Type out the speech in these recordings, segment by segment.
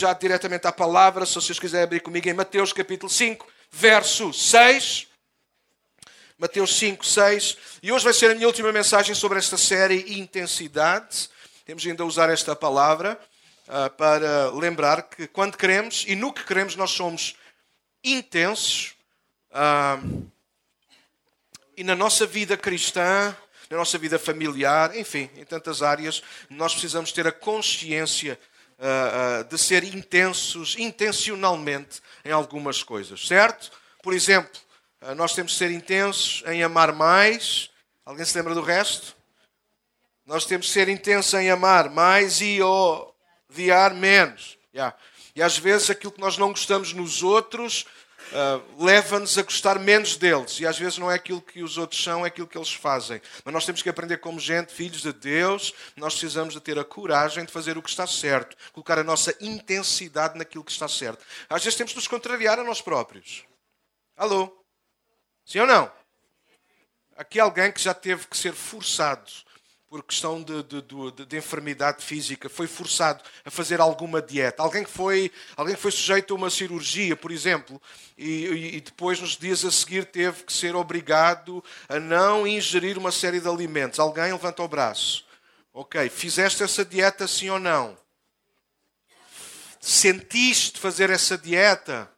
já diretamente à palavra, se vocês quiserem abrir comigo em Mateus capítulo 5, verso 6. Mateus 5, 6. E hoje vai ser a minha última mensagem sobre esta série Intensidade. Temos ainda a usar esta palavra uh, para lembrar que quando queremos e no que queremos nós somos intensos. Uh, e na nossa vida cristã, na nossa vida familiar, enfim, em tantas áreas, nós precisamos ter a consciência uh, uh, de ser intensos, intencionalmente, em algumas coisas, certo? Por exemplo, uh, nós temos de ser intensos em amar mais. Alguém se lembra do resto? Nós temos de ser intensos em amar mais e odiar menos. Yeah. E às vezes aquilo que nós não gostamos nos outros, uh, leva-nos a gostar menos deles. E às vezes não é aquilo que os outros são, é aquilo que eles fazem. Mas nós temos que aprender como gente, filhos de Deus, nós precisamos de ter a coragem de fazer o que está certo, colocar a nossa intensidade naquilo que está certo. Às vezes temos de nos contrariar a nós próprios. Alô? Sim ou não? Aqui alguém que já teve que ser forçado por questão de, de, de, de, enfermidade física, foi forçado a fazer alguma dieta. Alguém que foi, alguém que foi sujeito a uma cirurgia, por exemplo, e, e, depois, nos dias a seguir, teve que ser obrigado a não ingerir uma série de alimentos. Alguém levanta o braço. Ok, fizeste essa dieta sim ou não? Sentiste fazer essa dieta?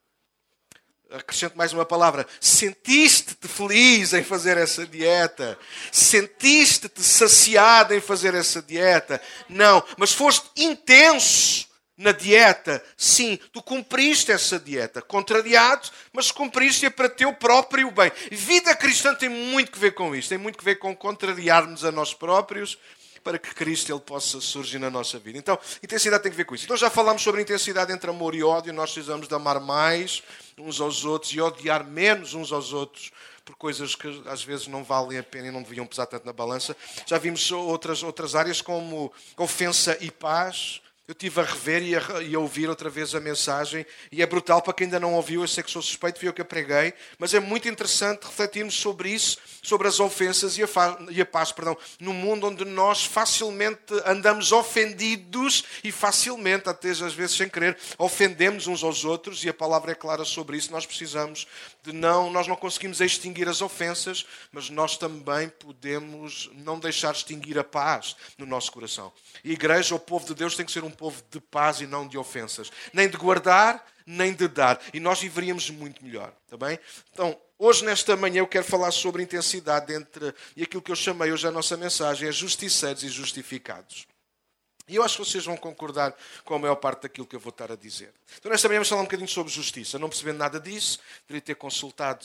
Acrescento mais uma palavra, sentiste-te feliz em fazer essa dieta? Sentiste-te saciado em fazer essa dieta? Não, mas foste intenso na dieta. Sim, tu cumpriste essa dieta, contrariado, mas cumpriste-a para teu próprio bem. Vida cristã tem muito que ver com isto, tem muito que ver com contrariarmos a nós próprios para que Cristo ele possa surgir na nossa vida. Então, intensidade tem que ver com isso. Então já falamos sobre intensidade entre amor e ódio, nós precisamos de amar mais uns aos outros e odiar menos uns aos outros por coisas que às vezes não valem a pena e não deviam pesar tanto na balança. Já vimos outras, outras áreas como ofensa e paz, eu tive a rever e a, e a, ouvir outra vez a mensagem e é brutal para quem ainda não ouviu. Eu sei que sou suspeito, eu que a preguei, mas é muito interessante refletirmos sobre isso, sobre as ofensas e a, e a paz, perdão, num mundo onde nós facilmente andamos ofendidos e facilmente, até às vezes sem querer, ofendemos uns aos outros e a palavra é clara sobre isso. Nós precisamos de não, nós não conseguimos extinguir as ofensas, mas nós também podemos não deixar extinguir a paz no nosso coração. E a igreja, o povo de Deus, tem que ser um povo de paz e não de ofensas. Nem de guardar, nem de dar. E nós viveríamos muito melhor. Está bem? Então, hoje, nesta manhã, eu quero falar sobre intensidade entre. E aquilo que eu chamei hoje a nossa mensagem é justiceiros e justificados. E eu acho que vocês vão concordar com a maior parte daquilo que eu vou estar a dizer. Então, nesta manhã, vamos falar um bocadinho sobre justiça. Não percebendo nada disso, teria ter consultado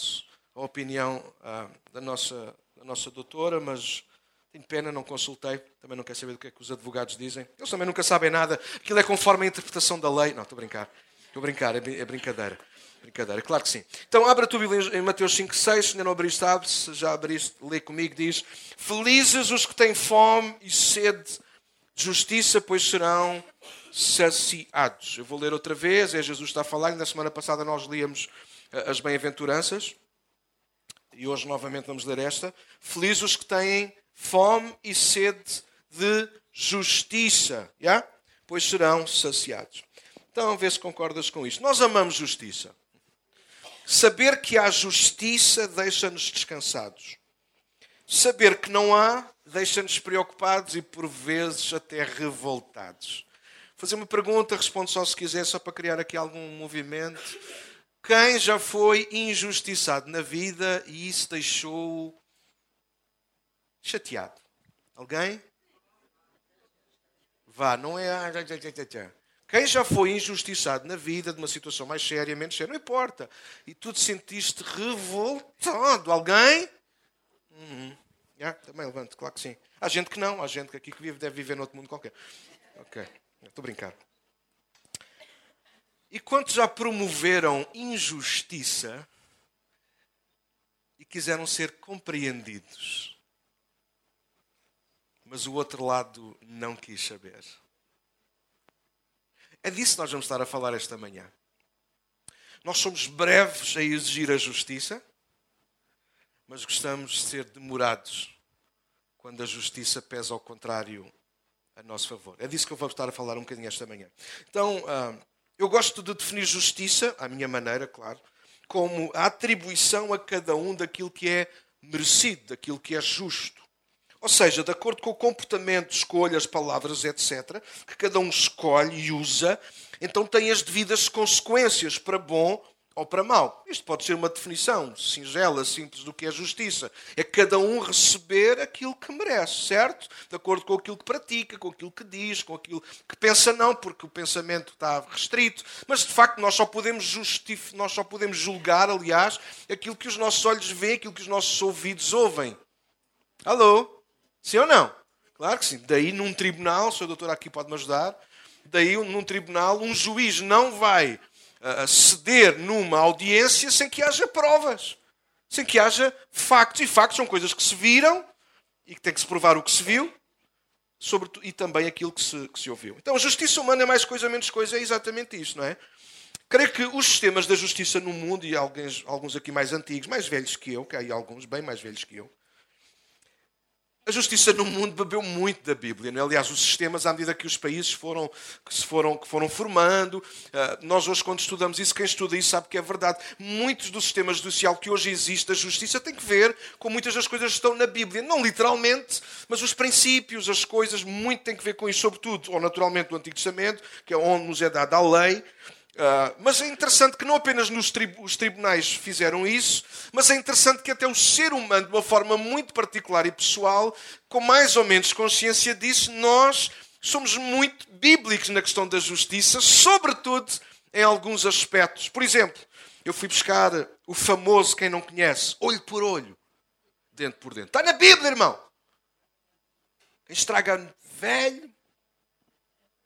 a opinião ah, da, nossa, da nossa doutora, mas tenho pena, não consultei. Também não quero saber do que é que os advogados dizem. Eles também nunca sabem nada. Aquilo é conforme a interpretação da lei. Não, estou a brincar. Estou a brincar, é, é brincadeira. Brincadeira, claro que sim. Então, abra a tua Bíblia em Mateus 5, 6. Se ainda não abriste, abre. Se já abriste, lê comigo. Diz: Felizes os que têm fome e sede justiça, pois serão saciados. Eu vou ler outra vez, é Jesus está a falar, na semana passada nós líamos eh, as bem-aventuranças, e hoje novamente vamos ler esta. Felizes os que têm fome e sede de justiça, yeah? pois serão saciados. Então, vê se concordas com isto. Nós amamos justiça. Saber que há justiça deixa-nos descansados. Saber que não há deixa-nos preocupados e por vezes até revoltados. Fazer uma pergunta, responde só se quiser, só para criar aqui algum movimento. Quem já foi injustiçado na vida e isso deixou chateado? Alguém? Vá, não é. Ah, Quem já foi injustiçado na vida de uma situação mais séria, menos séria, não importa. E tu te sentiste revoltado. Alguém? Uhum. Yeah, também levanto, claro que sim. Há gente que não, há gente que aqui que vive, deve viver noutro mundo qualquer. Ok, estou a brincar. E quantos já promoveram injustiça e quiseram ser compreendidos? Mas o outro lado não quis saber. É disso que nós vamos estar a falar esta manhã. Nós somos breves a exigir a justiça, mas gostamos de ser demorados quando a justiça pesa ao contrário a nosso favor. É disso que eu vou estar a falar um bocadinho esta manhã. Então, uh, Eu gosto de definir justiça, à minha maneira, claro, como a atribuição a cada um daquilo que é merecido, daquilo que é justo. Ou seja, de acordo com o comportamento, escolhas, palavras, etc., que cada um escolhe e usa, então tem as devidas consequências para bom ou para mal. Isto pode ser uma definição singela, simples do que é justiça. É cada um receber aquilo que merece, certo? De acordo com aquilo que pratica, com aquilo que diz, com aquilo que pensa, não, porque o pensamento está restrito. Mas de facto nós só podemos justificar, nós só podemos julgar, aliás, aquilo que os nossos olhos veem, aquilo que os nossos ouvidos ouvem. Alô? Sim ou não? Claro que sim. Daí num tribunal, o seu doutor aqui pode me ajudar, daí num tribunal um juiz não vai ceder numa audiência sem que haja provas, sem que haja factos. E factos são coisas que se viram e que tem que se provar o que se viu sobre, e também aquilo que se, que se ouviu. Então, a justiça humana é mais coisa, menos coisa, é exatamente isso, não é? Creio que os sistemas da justiça no mundo, e alguns, alguns aqui mais antigos, mais velhos que eu, que há aí alguns bem mais velhos que eu, a justiça no mundo bebeu muito da Bíblia. Né? Aliás, os sistemas, à medida que os países foram, que se foram, que foram formando, uh, nós hoje, quando estudamos isso, quem estuda isso sabe que é verdade. Muitos dos sistemas judicial que hoje existe, a justiça tem que ver com muitas das coisas que estão na Bíblia. Não literalmente, mas os princípios, as coisas, muito tem que ver com isso, sobretudo, ou naturalmente, do Antigo Testamento, que é onde nos é dada a lei. Uh, mas é interessante que não apenas nos os tribunais fizeram isso, mas é interessante que até o ser humano, de uma forma muito particular e pessoal, com mais ou menos consciência disso, nós somos muito bíblicos na questão da justiça, sobretudo em alguns aspectos. Por exemplo, eu fui buscar o famoso, quem não conhece, olho por olho, dente por dente. Está na Bíblia, irmão. Estraga velho,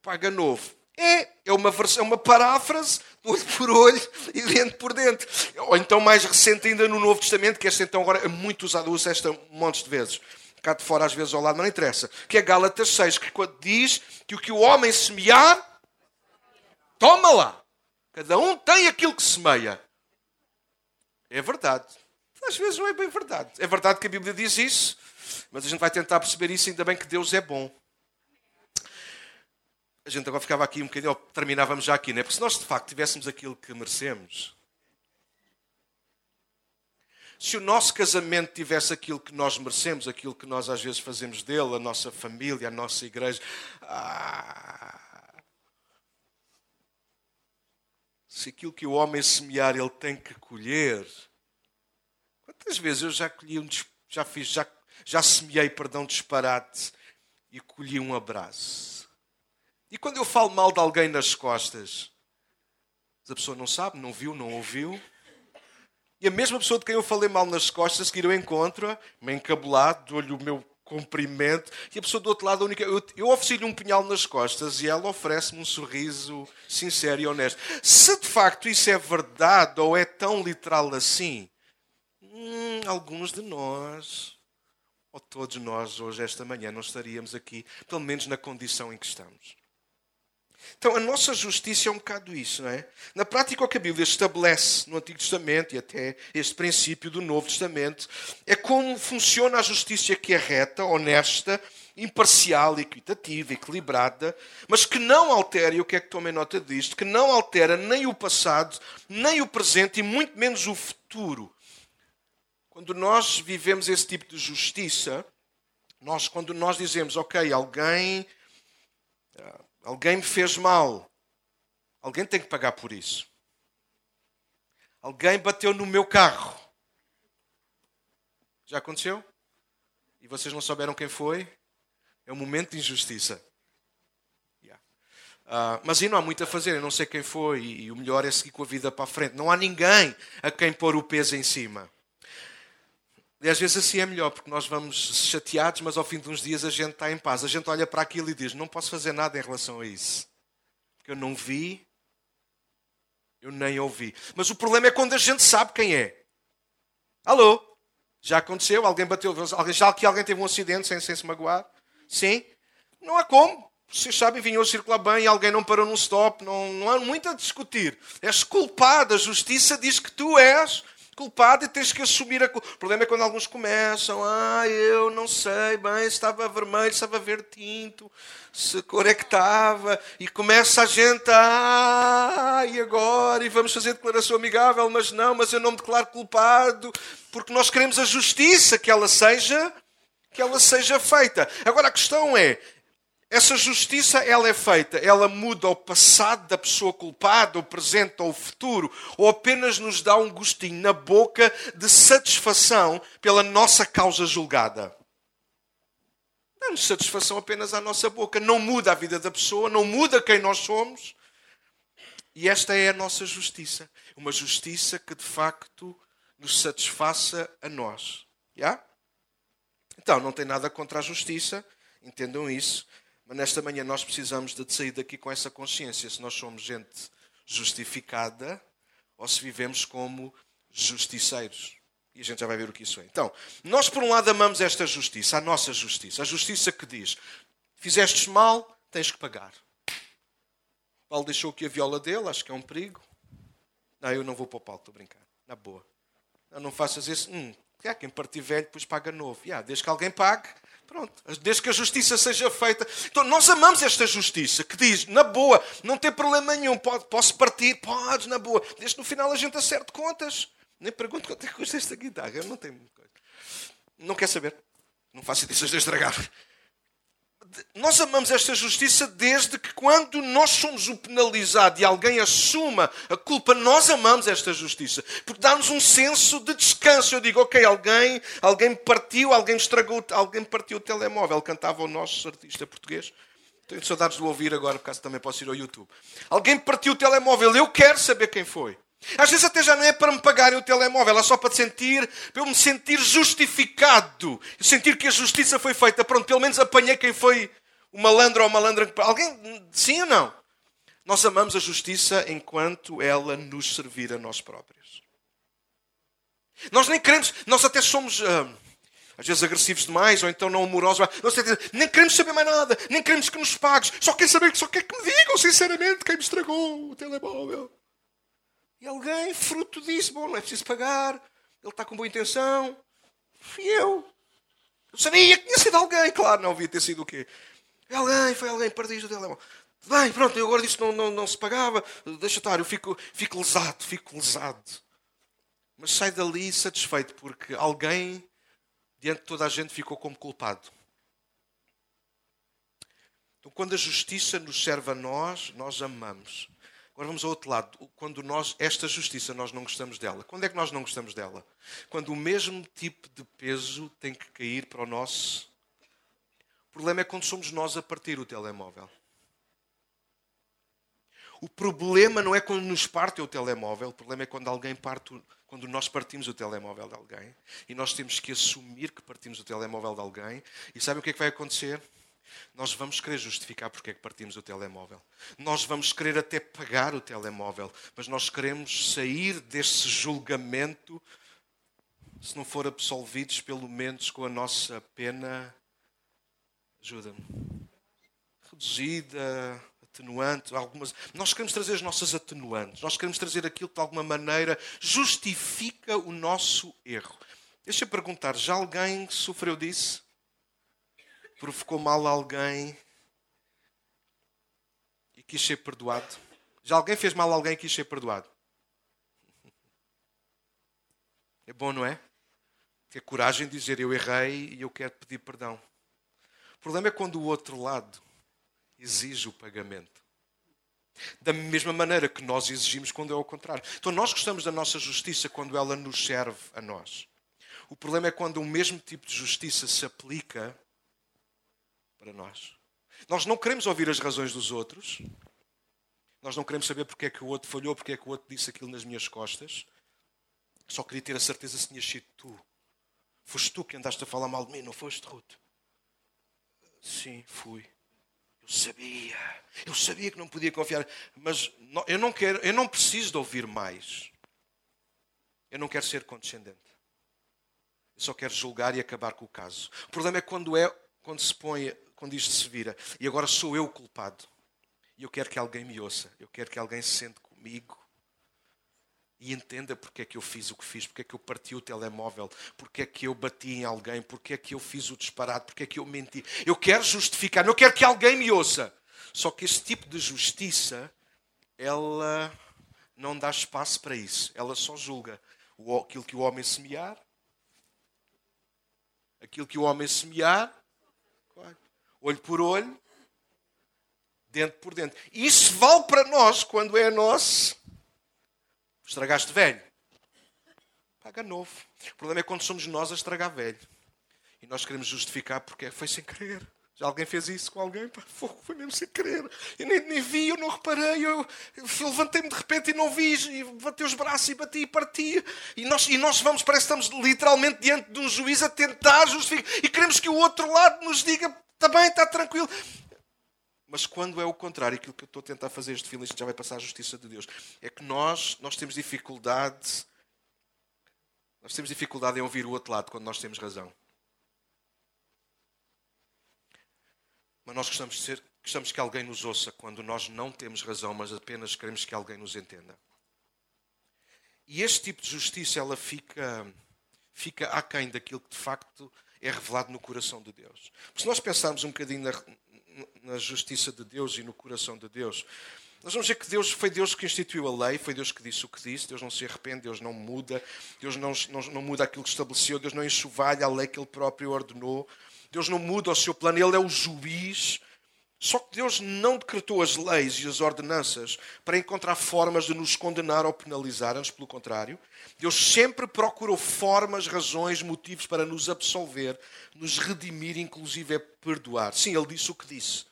paga novo. É, é uma, versão, é uma paráfrase, olho por olho e dente por dente. Ou então, mais recente ainda no Novo Testamento, que esta então agora é muito usada, usa esta montes de vezes. Cá de fora, às vezes ao lado, não interessa. Que é Gálatas 6, que quando diz que o que o homem semear, toma lá. Cada um tem aquilo que semeia. É verdade. Às vezes não é bem verdade. É verdade que a Bíblia diz isso, mas a gente vai tentar perceber isso, ainda bem que Deus é bom a gente agora ficava aqui um bocadinho, terminávamos já aqui, não é? Porque se nós de facto tivéssemos aquilo que merecemos, se o nosso casamento tivesse aquilo que nós merecemos, aquilo que nós às vezes fazemos dele, a nossa família, a nossa igreja, ah, se aquilo que o homem semear ele tem que colher, quantas vezes eu já colhi um, já fiz, já, já semeei, perdão, disparate e colhi um abraço. E quando eu falo mal de alguém nas costas, a pessoa não sabe, não viu, não ouviu. E a mesma pessoa de quem eu falei mal nas costas, seguir eu encontro, me encabulado, dou-lhe o meu cumprimento, e a pessoa do outro lado, a única, eu, eu ofereci-lhe um punhal nas costas e ela oferece-me um sorriso sincero e honesto. Se de facto isso é verdade ou é tão literal assim, hum, alguns de nós, ou todos nós, hoje, esta manhã, não estaríamos aqui, pelo menos na condição em que estamos. Então, a nossa justiça é um bocado isso, não é? Na prática, o que a Bíblia estabelece no Antigo Testamento e até este princípio do Novo Testamento é como funciona a justiça que é reta, honesta, imparcial, equitativa, equilibrada, mas que não altera, e o que é que tomem nota disto, que não altera nem o passado, nem o presente e muito menos o futuro. Quando nós vivemos esse tipo de justiça, nós, quando nós dizemos, ok, alguém Alguém me fez mal. Alguém tem que pagar por isso. Alguém bateu no meu carro. Já aconteceu? E vocês não souberam quem foi? É um momento de injustiça. Yeah. Uh, mas aí não há muito a fazer, eu não sei quem foi, e, e o melhor é seguir com a vida para a frente. Não há ninguém a quem pôr o peso em cima. E às vezes assim é melhor, porque nós vamos chateados, mas ao fim de uns dias a gente está em paz. A gente olha para aquilo e diz: Não posso fazer nada em relação a isso. Porque eu não vi, eu nem ouvi. Mas o problema é quando a gente sabe quem é. Alô? Já aconteceu? Alguém bateu? Já que alguém teve um acidente sem, sem se magoar? Sim? Não há como. Vocês sabem, vinham a circular bem e alguém não parou num stop. Não, não há muito a discutir. És culpado. A justiça diz que tu és culpado e tens que assumir a culpa. O problema é quando alguns começam, ah, eu não sei bem se estava vermelho, se estava verde tinto, se cor é e começa a gente a... e agora? E vamos fazer declaração amigável, mas não, mas eu não me declaro culpado, porque nós queremos a justiça que ela seja, que ela seja feita. Agora a questão é, essa justiça ela é feita, ela muda o passado da pessoa culpada, o presente ou o futuro, ou apenas nos dá um gostinho na boca de satisfação pela nossa causa julgada. Dá-nos satisfação apenas à nossa boca, não muda a vida da pessoa, não muda quem nós somos. E esta é a nossa justiça, uma justiça que de facto nos satisfaça a nós. Yeah? Então, não tem nada contra a justiça, entendam isso. Mas nesta manhã nós precisamos de sair daqui com essa consciência se nós somos gente justificada ou se vivemos como justiceiros. E a gente já vai ver o que isso é. Então, nós por um lado amamos esta justiça, a nossa justiça, a justiça que diz: fizestes mal, tens que pagar. Paulo deixou aqui a viola dele, acho que é um perigo. Não, eu não vou para o Paulo, estou a brincar. Na boa. Não, não faças isso. Hum, é, quem partir velho, depois paga novo. Yeah, desde que alguém pague, Pronto, desde que a justiça seja feita. Então, nós amamos esta justiça que diz, na boa, não tem problema nenhum, pode, posso partir, podes, na boa. Desde no final a gente acerte contas. Nem pergunto quanto é que custa esta guitarra, não coisa. Não quer saber. Não faço ideia de estragar nós amamos esta justiça desde que quando nós somos o penalizado e alguém assuma a culpa, nós amamos esta justiça. Porque dá-nos um senso de descanso. Eu digo, ok, alguém, alguém partiu, alguém estragou, alguém partiu o telemóvel. Cantava o nosso artista português. Tenho saudades de o ouvir agora, por causa também posso ir ao YouTube. Alguém partiu o telemóvel, eu quero saber quem foi. Às vezes até já não é para me pagarem o telemóvel, é só para sentir, para eu me sentir justificado. Sentir que a justiça foi feita. Pronto, pelo menos apanhei quem foi o malandro ou malandra. Alguém, sim ou não? Nós amamos a justiça enquanto ela nos servir a nós próprios. Nós nem queremos, nós até somos. Uh, às vezes agressivos demais, ou então não amorosos. Nós nem queremos saber mais nada, nem queremos que nos pagues. Só quer saber, só quer que me digam sinceramente quem me estragou o telemóvel. E alguém, fruto disso, bom, não é preciso pagar, ele está com boa intenção. Fui eu. Eu sabia que tinha sido alguém, claro, não havia ter sido o quê? Foi alguém, foi alguém, perdi o telemóvel. Bem, pronto, eu agora disse não, não, não se pagava, deixa estar, eu fico, fico lesado, fico lesado. Mas sai dali satisfeito porque alguém, diante de toda a gente, ficou como culpado. Então, quando a justiça nos serve a nós, nós amamos. Agora vamos ao outro lado. Quando nós, esta justiça, nós não gostamos dela. Quando é que nós não gostamos dela? Quando o mesmo tipo de peso tem que cair para o nosso. O problema é quando somos nós a partir o telemóvel. O problema não é quando nos parte o telemóvel, o problema é quando alguém parte, quando nós partimos o telemóvel de alguém e nós temos que assumir que partimos o telemóvel de alguém. E sabe o que é que vai acontecer? Nós vamos querer justificar porque é que partimos o telemóvel. Nós vamos querer até pagar o telemóvel, mas nós queremos sair desse julgamento, se não for absolvidos, pelo menos com a nossa pena, ajuda-me, reduzida, atenuante, algumas. Nós queremos trazer as nossas atenuantes, nós queremos trazer aquilo que de alguma maneira justifica o nosso erro. Deixa eu perguntar, já alguém sofreu disso? Provocou mal a alguém e quis ser perdoado? Já alguém fez mal a alguém e quis ser perdoado? É bom, não é? Ter coragem de dizer eu errei e eu quero pedir perdão. O problema é quando o outro lado exige o pagamento. Da mesma maneira que nós exigimos quando é ao contrário. Então nós gostamos da nossa justiça quando ela nos serve a nós. O problema é quando o mesmo tipo de justiça se aplica para nós. Nós não queremos ouvir as razões dos outros. Nós não queremos saber porque é que o outro falhou, porque é que o outro disse aquilo nas minhas costas. Só queria ter a certeza se tinhas sido tu. Foste tu que andaste a falar mal de mim, não foste, Ruth? Sim, fui. Eu sabia. Eu sabia que não podia confiar. Mas eu não quero, eu não preciso de ouvir mais. Eu não quero ser condescendente. Eu só quero julgar e acabar com o caso. O problema é quando é quando se põe quando isto se vira. E agora sou eu o culpado. E eu quero que alguém me ouça. Eu quero que alguém se sente comigo e entenda porque é que eu fiz o que fiz, porque é que eu parti o telemóvel, porque é que eu bati em alguém, porque é que eu fiz o disparate, porque é que eu menti. Eu quero justificar, não quero que alguém me ouça. Só que esse tipo de justiça, ela não dá espaço para isso. Ela só julga aquilo que o homem semear. Aquilo que o homem semear, olho por olho, dentro por dentro. E isso vale para nós quando é nosso. Estragaste velho. Paga novo. O problema é quando somos nós a estragar velho. E nós queremos justificar porque foi sem querer. Já alguém fez isso com alguém? Pá, foi mesmo sem querer. Eu nem, nem vi, eu não reparei. Eu, eu levantei-me de repente e não vi. E batei os braços e bati e parti. E nós, e nós vamos, parece que estamos literalmente diante de um juiz a tentar justificar. E queremos que o outro lado nos diga: está bem, está tranquilo. Mas quando é o contrário, aquilo que eu estou a tentar fazer este filme, isto já vai passar a justiça de Deus, é que nós, nós temos dificuldade, nós temos dificuldade em ouvir o outro lado quando nós temos razão. Mas nós gostamos, de ser, gostamos que alguém nos ouça quando nós não temos razão, mas apenas queremos que alguém nos entenda. E este tipo de justiça, ela fica, fica aquém daquilo que de facto é revelado no coração de Deus. se nós pensarmos um bocadinho na, na justiça de Deus e no coração de Deus, nós vamos ver que Deus foi Deus que instituiu a lei, foi Deus que disse o que disse, Deus não se arrepende, Deus não muda, Deus não, não, não muda aquilo que estabeleceu, Deus não enxovalha a lei que Ele próprio ordenou. Deus não muda o seu plano, Ele é o juiz. Só que Deus não decretou as leis e as ordenanças para encontrar formas de nos condenar ou penalizar, antes pelo contrário. Deus sempre procurou formas, razões, motivos para nos absolver, nos redimir, inclusive é perdoar. Sim, Ele disse o que disse.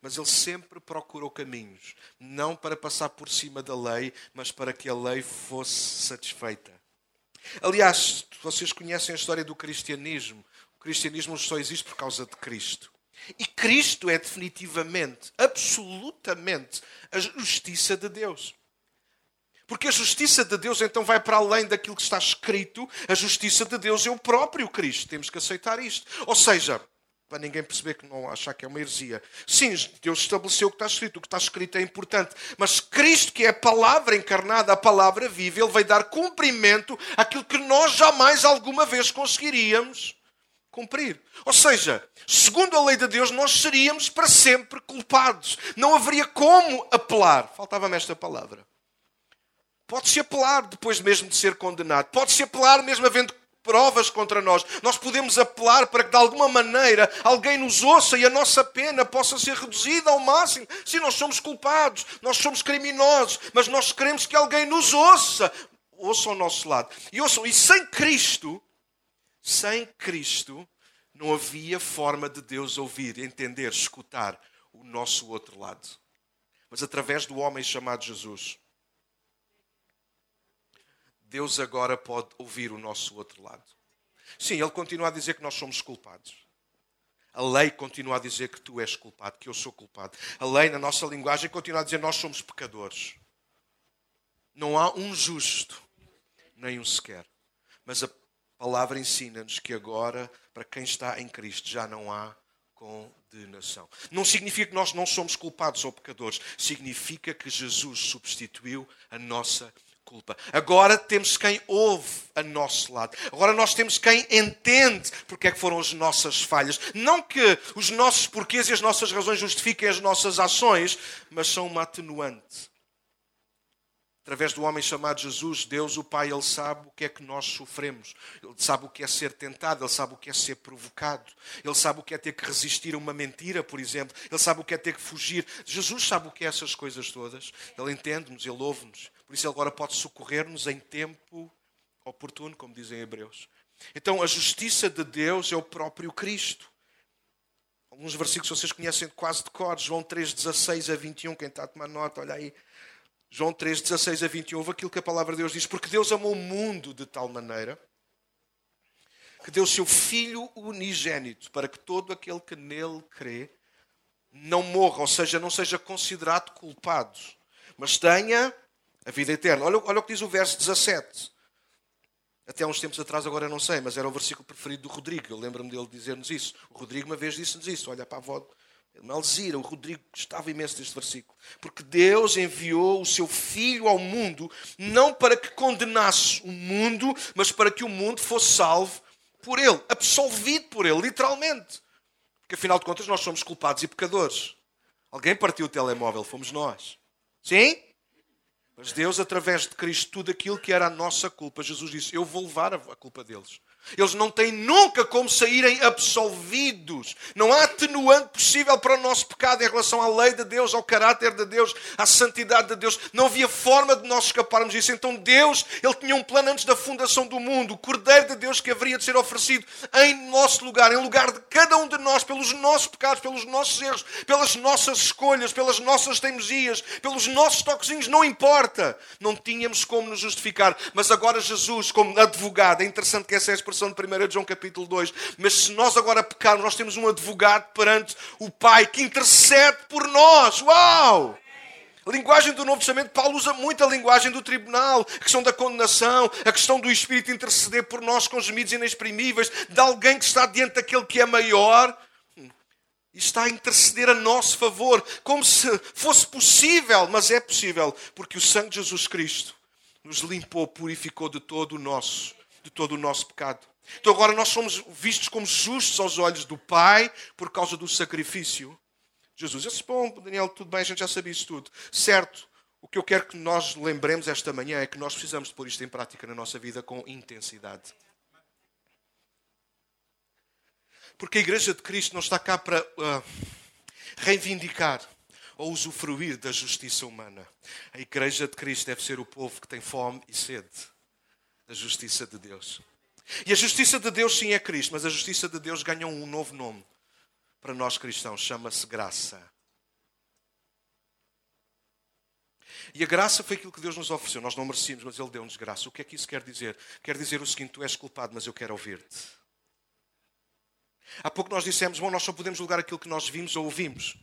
Mas ele sempre procurou caminhos, não para passar por cima da lei, mas para que a lei fosse satisfeita. Aliás, vocês conhecem a história do cristianismo. O cristianismo só existe por causa de Cristo. E Cristo é definitivamente, absolutamente, a justiça de Deus. Porque a justiça de Deus então vai para além daquilo que está escrito. A justiça de Deus é o próprio Cristo. Temos que aceitar isto. Ou seja, para ninguém perceber que não achar que é uma heresia. Sim, Deus estabeleceu o que está escrito. O que está escrito é importante. Mas Cristo, que é a palavra encarnada, a palavra viva, Ele vai dar cumprimento àquilo que nós jamais alguma vez conseguiríamos cumprir. Ou seja, segundo a lei de Deus, nós seríamos para sempre culpados. Não haveria como apelar. Faltava-me esta palavra. Pode-se apelar depois mesmo de ser condenado. Pode-se apelar mesmo havendo provas contra nós. Nós podemos apelar para que de alguma maneira alguém nos ouça e a nossa pena possa ser reduzida ao máximo. Se nós somos culpados, nós somos criminosos, mas nós queremos que alguém nos ouça. Ouça ao nosso lado. E ouçam, e sem Cristo, sem Cristo, não havia forma de Deus ouvir, entender, escutar o nosso outro lado. Mas através do homem chamado Jesus, Deus agora pode ouvir o nosso outro lado. Sim, Ele continua a dizer que nós somos culpados. A lei continua a dizer que tu és culpado, que eu sou culpado. A lei, na nossa linguagem, continua a dizer que nós somos pecadores. Não há um justo, nem um sequer. Mas a palavra ensina-nos que agora, para quem está em Cristo, já não há condenação. Não significa que nós não somos culpados ou pecadores. Significa que Jesus substituiu a nossa culpa. Agora temos quem ouve a nosso lado. Agora nós temos quem entende porque é que foram as nossas falhas. Não que os nossos porquês e as nossas razões justifiquem as nossas ações, mas são uma atenuante através do homem chamado Jesus, Deus, o Pai, Ele sabe o que é que nós sofremos. Ele sabe o que é ser tentado, Ele sabe o que é ser provocado. Ele sabe o que é ter que resistir a uma mentira, por exemplo. Ele sabe o que é ter que fugir. Jesus sabe o que é essas coisas todas. Ele entende-nos, Ele ouve-nos. Por isso Ele agora pode socorrer-nos em tempo oportuno, como dizem Hebreus. Então, a justiça de Deus é o próprio Cristo. Alguns versículos vocês conhecem quase de cor. João 3, 16 a 21. Quem está a tomar nota, olha aí. João 3, 16 a 21, houve aquilo que a palavra de Deus diz, porque Deus amou o mundo de tal maneira que deu o seu Filho unigênito para que todo aquele que nele crê não morra, ou seja, não seja considerado culpado, mas tenha a vida eterna. Olha, olha o que diz o verso 17. Até há uns tempos atrás, agora não sei, mas era o versículo preferido do Rodrigo. Eu lembro-me dele dizer-nos isso. O Rodrigo uma vez disse-nos isso. Olha para a avó Malzira, o Rodrigo gostava imenso deste versículo. Porque Deus enviou o seu Filho ao mundo, não para que condenasse o mundo, mas para que o mundo fosse salvo por Ele, absolvido por Ele, literalmente. Porque afinal de contas nós somos culpados e pecadores. Alguém partiu o telemóvel, fomos nós. Sim? Mas Deus, através de Cristo, tudo aquilo que era a nossa culpa, Jesus disse: Eu vou levar a culpa deles. Eles não têm nunca como saírem absolvidos. Não há atenuante possível para o nosso pecado em relação à lei de Deus, ao caráter de Deus, à santidade de Deus. Não havia forma de nós escaparmos disso. Então Deus, Ele tinha um plano antes da fundação do mundo. O Cordeiro de Deus que haveria de ser oferecido em nosso lugar, em lugar de cada um de nós, pelos nossos pecados, pelos nossos erros, pelas nossas escolhas, pelas nossas teimosias, pelos nossos toquezinhos, não importa. Não tínhamos como nos justificar. Mas agora Jesus, como advogado, é interessante que essa expressão expressão de 1 João capítulo 2. Mas se nós agora pecarmos, nós temos um advogado perante o Pai que intercede por nós. Uau! A linguagem do Novo Testamento, Paulo usa muito a linguagem do tribunal, a questão da condenação, a questão do Espírito interceder por nós com gemidos inexprimíveis, de alguém que está diante daquele que é maior e está a interceder a nosso favor, como se fosse possível, mas é possível, porque o sangue de Jesus Cristo nos limpou, purificou de todo o nosso de todo o nosso pecado. Então agora nós somos vistos como justos aos olhos do Pai por causa do sacrifício de Jesus. Eu disse, bom, Daniel, tudo bem, a gente já sabia isso tudo. Certo, o que eu quero que nós lembremos esta manhã é que nós precisamos de pôr isto em prática na nossa vida com intensidade. Porque a Igreja de Cristo não está cá para uh, reivindicar ou usufruir da justiça humana. A Igreja de Cristo deve ser o povo que tem fome e sede da justiça de Deus. E a justiça de Deus, sim, é Cristo, mas a justiça de Deus ganhou um novo nome para nós cristãos: chama-se graça. E a graça foi aquilo que Deus nos ofereceu. Nós não merecíamos, mas Ele deu-nos graça. O que é que isso quer dizer? Quer dizer o seguinte: tu és culpado, mas eu quero ouvir-te. Há pouco nós dissemos, bom, nós só podemos julgar aquilo que nós vimos ou ouvimos.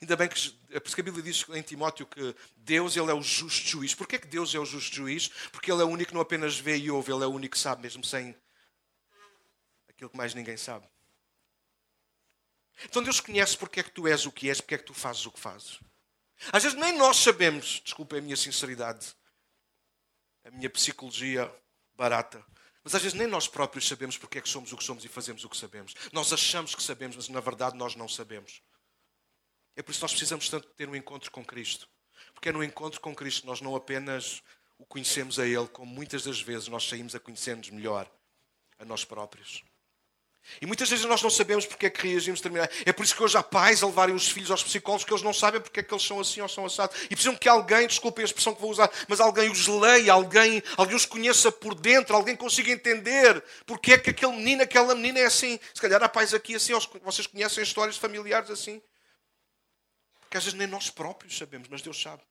Ainda bem que, é por isso que a Bíblia diz em Timóteo que Deus ele é o justo juiz. Porquê que Deus é o justo juiz? Porque Ele é o único que não apenas vê e ouve, Ele é o único que sabe, mesmo sem aquilo que mais ninguém sabe. Então Deus conhece porque é que tu és o que és, porque é que tu fazes o que fazes. Às vezes nem nós sabemos, desculpa a minha sinceridade, a minha psicologia barata, mas às vezes nem nós próprios sabemos porque é que somos o que somos e fazemos o que sabemos. Nós achamos que sabemos, mas na verdade nós não sabemos. É por isso que nós precisamos tanto ter um encontro com Cristo. Porque é no encontro com Cristo nós não apenas o conhecemos a Ele, como muitas das vezes nós saímos a conhecer-nos melhor a nós próprios. E muitas vezes nós não sabemos porque é que reagimos determinadamente. É por isso que hoje há pais a levarem os filhos aos psicólogos que eles não sabem porque é que eles são assim ou são assados. E precisam que alguém, desculpem a expressão que vou usar, mas alguém os leia, alguém, alguém os conheça por dentro, alguém consiga entender porque é que aquele menino, aquela menina é assim. Se calhar há pais aqui assim, vocês conhecem histórias familiares assim. Porque às vezes nem nós próprios sabemos, mas Deus sabe.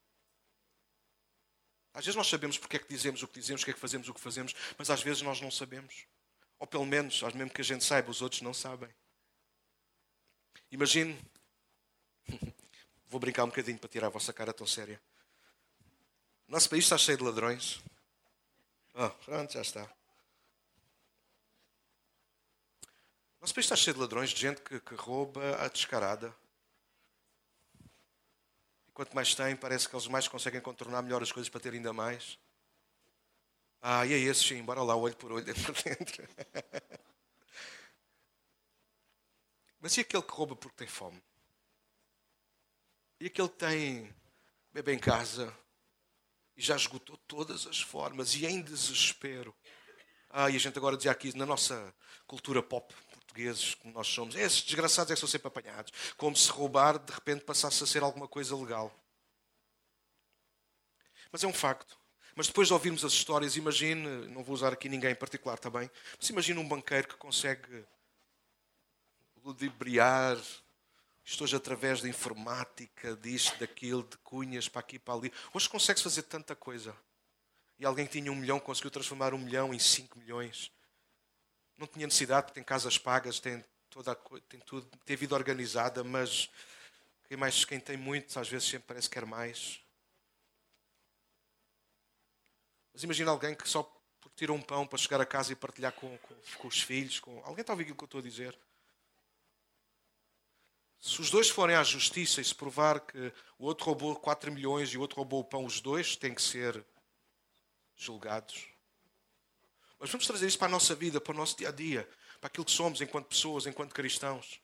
Às vezes nós sabemos porque é que dizemos o que dizemos, porque é que fazemos o que fazemos, mas às vezes nós não sabemos. Ou pelo menos, mesmo que a gente saiba, os outros não sabem. Imagine. Vou brincar um bocadinho para tirar a vossa cara tão séria. Nosso país está cheio de ladrões. Oh, pronto, já está. Nosso país está cheio de ladrões, de gente que, que rouba a descarada. Quanto mais têm, parece que eles mais conseguem contornar melhor as coisas para ter ainda mais. Ah, e é esse sim, bora lá, olho por olho, dentro dentro. Mas e aquele que rouba porque tem fome? E aquele que tem bebê em casa e já esgotou todas as formas e em desespero? Ah, e a gente agora dizia aqui na nossa cultura pop portugueses como nós somos. Esses desgraçados é que são sempre apanhados. Como se roubar de repente passasse a ser alguma coisa legal. Mas é um facto. Mas depois de ouvirmos as histórias, imagine, não vou usar aqui ninguém em particular também, mas imagine um banqueiro que consegue ludibriar isto hoje através da informática, disto, daquilo, de cunhas para aqui para ali. Hoje consegue-se fazer tanta coisa. E alguém que tinha um milhão conseguiu transformar um milhão em cinco milhões. Não tinha necessidade, porque tem casas pagas, tem, toda a, tem tudo, tem vida organizada, mas quem, mais, quem tem muito, às vezes sempre parece que quer mais. Mas imagina alguém que só tira um pão para chegar a casa e partilhar com, com, com os filhos. Com... Alguém está a ouvir aquilo que eu estou a dizer? Se os dois forem à justiça e se provar que o outro roubou 4 milhões e o outro roubou o pão, os dois têm que ser julgados. Mas vamos trazer isso para a nossa vida, para o nosso dia a dia, para aquilo que somos enquanto pessoas, enquanto cristãos.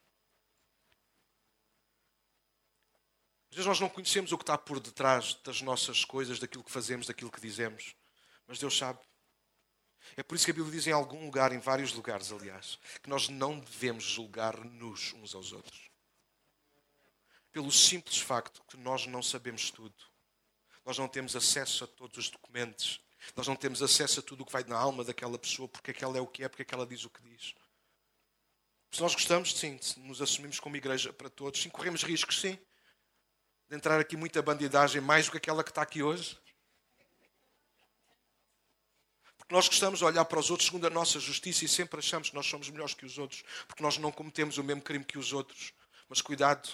Às vezes nós não conhecemos o que está por detrás das nossas coisas, daquilo que fazemos, daquilo que dizemos. Mas Deus sabe. É por isso que a Bíblia diz em algum lugar, em vários lugares, aliás, que nós não devemos julgar-nos uns aos outros. Pelo simples facto que nós não sabemos tudo. Nós não temos acesso a todos os documentos. Nós não temos acesso a tudo o que vai na alma daquela pessoa, porque aquela é o que é, porque aquela diz o que diz. Se nós gostamos, sim, nos assumimos como igreja para todos, sim, corremos riscos, sim de entrar aqui muita bandidagem, mais do que aquela que está aqui hoje? Porque nós gostamos de olhar para os outros segundo a nossa justiça e sempre achamos que nós somos melhores que os outros, porque nós não cometemos o mesmo crime que os outros. Mas cuidado,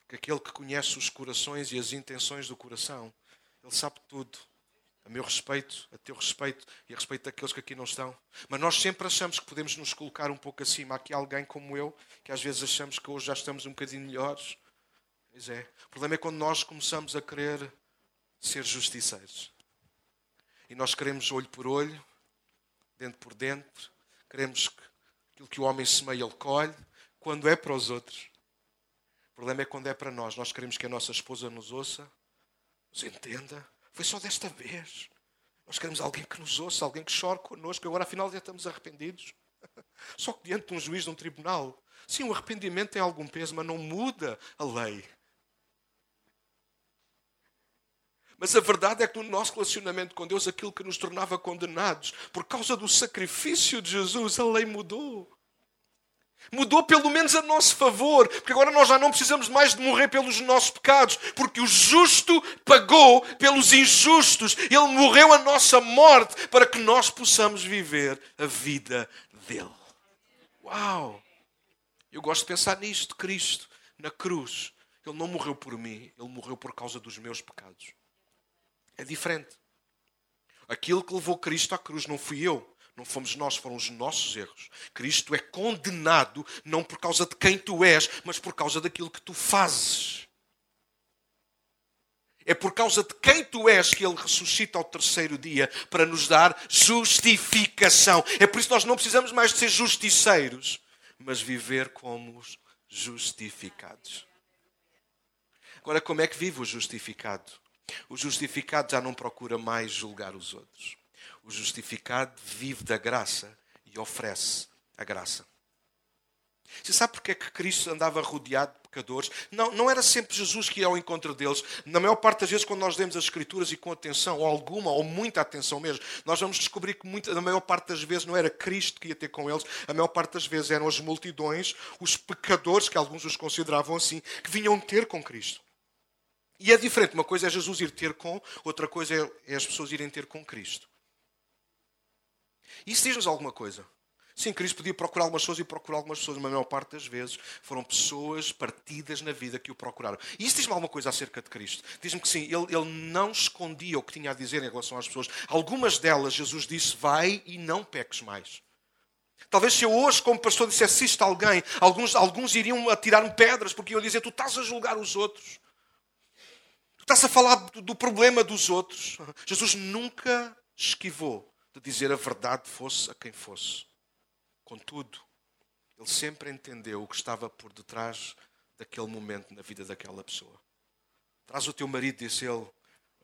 porque aquele que conhece os corações e as intenções do coração, ele sabe tudo. A meu respeito, a teu respeito e a respeito daqueles que aqui não estão. Mas nós sempre achamos que podemos nos colocar um pouco acima. Aqui alguém como eu, que às vezes achamos que hoje já estamos um bocadinho melhores. Pois é. O problema é quando nós começamos a querer ser justiceiros. E nós queremos olho por olho, dentro por dentro. Queremos que aquilo que o homem semeia, ele colhe. Quando é para os outros. O problema é quando é para nós. Nós queremos que a nossa esposa nos ouça, nos entenda. Foi só desta vez. Nós queremos alguém que nos ouça, alguém que chore connosco. Agora, afinal, já estamos arrependidos. Só que diante de um juiz, de um tribunal. Sim, o arrependimento tem algum peso, mas não muda a lei. Mas a verdade é que no nosso relacionamento com Deus, aquilo que nos tornava condenados, por causa do sacrifício de Jesus, a lei mudou. Mudou pelo menos a nosso favor, porque agora nós já não precisamos mais de morrer pelos nossos pecados, porque o justo pagou pelos injustos. Ele morreu a nossa morte para que nós possamos viver a vida dele. Uau! Eu gosto de pensar nisto, Cristo, na cruz. Ele não morreu por mim, ele morreu por causa dos meus pecados. É diferente. Aquilo que levou Cristo à cruz não fui eu, não fomos nós, foram os nossos erros. Cristo é condenado não por causa de quem tu és, mas por causa daquilo que tu fazes. É por causa de quem tu és que Ele ressuscita ao terceiro dia para nos dar justificação. É por isso que nós não precisamos mais de ser justiceiros, mas viver como justificados. Agora, como é que vive o justificado? O justificado já não procura mais julgar os outros. O justificado vive da graça e oferece a graça. Você sabe porque é que Cristo andava rodeado de pecadores? Não, não era sempre Jesus que ia ao encontro deles. Na maior parte das vezes, quando nós lemos as Escrituras e com atenção, ou alguma, ou muita atenção mesmo, nós vamos descobrir que muita, na maior parte das vezes não era Cristo que ia ter com eles, a maior parte das vezes eram as multidões, os pecadores, que alguns os consideravam assim, que vinham ter com Cristo. E é diferente. Uma coisa é Jesus ir ter com, outra coisa é, é as pessoas irem ter com Cristo. Isso diz-nos alguma coisa. Sim, Cristo podia procurar algumas pessoas e procurar algumas pessoas, mas a maior parte das vezes foram pessoas partidas na vida que o procuraram. E isso diz-me alguma coisa acerca de Cristo. Diz-me que sim, ele, ele não escondia o que tinha a dizer em relação às pessoas. Algumas delas, Jesus disse: Vai e não peques mais. Talvez se eu hoje, como pastor, dissesse isto a alguém, alguns, alguns iriam atirar-me pedras porque iam dizer: Tu estás a julgar os outros. Estás a falar do problema dos outros. Jesus nunca esquivou de dizer a verdade, fosse a quem fosse. Contudo, ele sempre entendeu o que estava por detrás daquele momento na vida daquela pessoa. Traz o teu marido, disse ele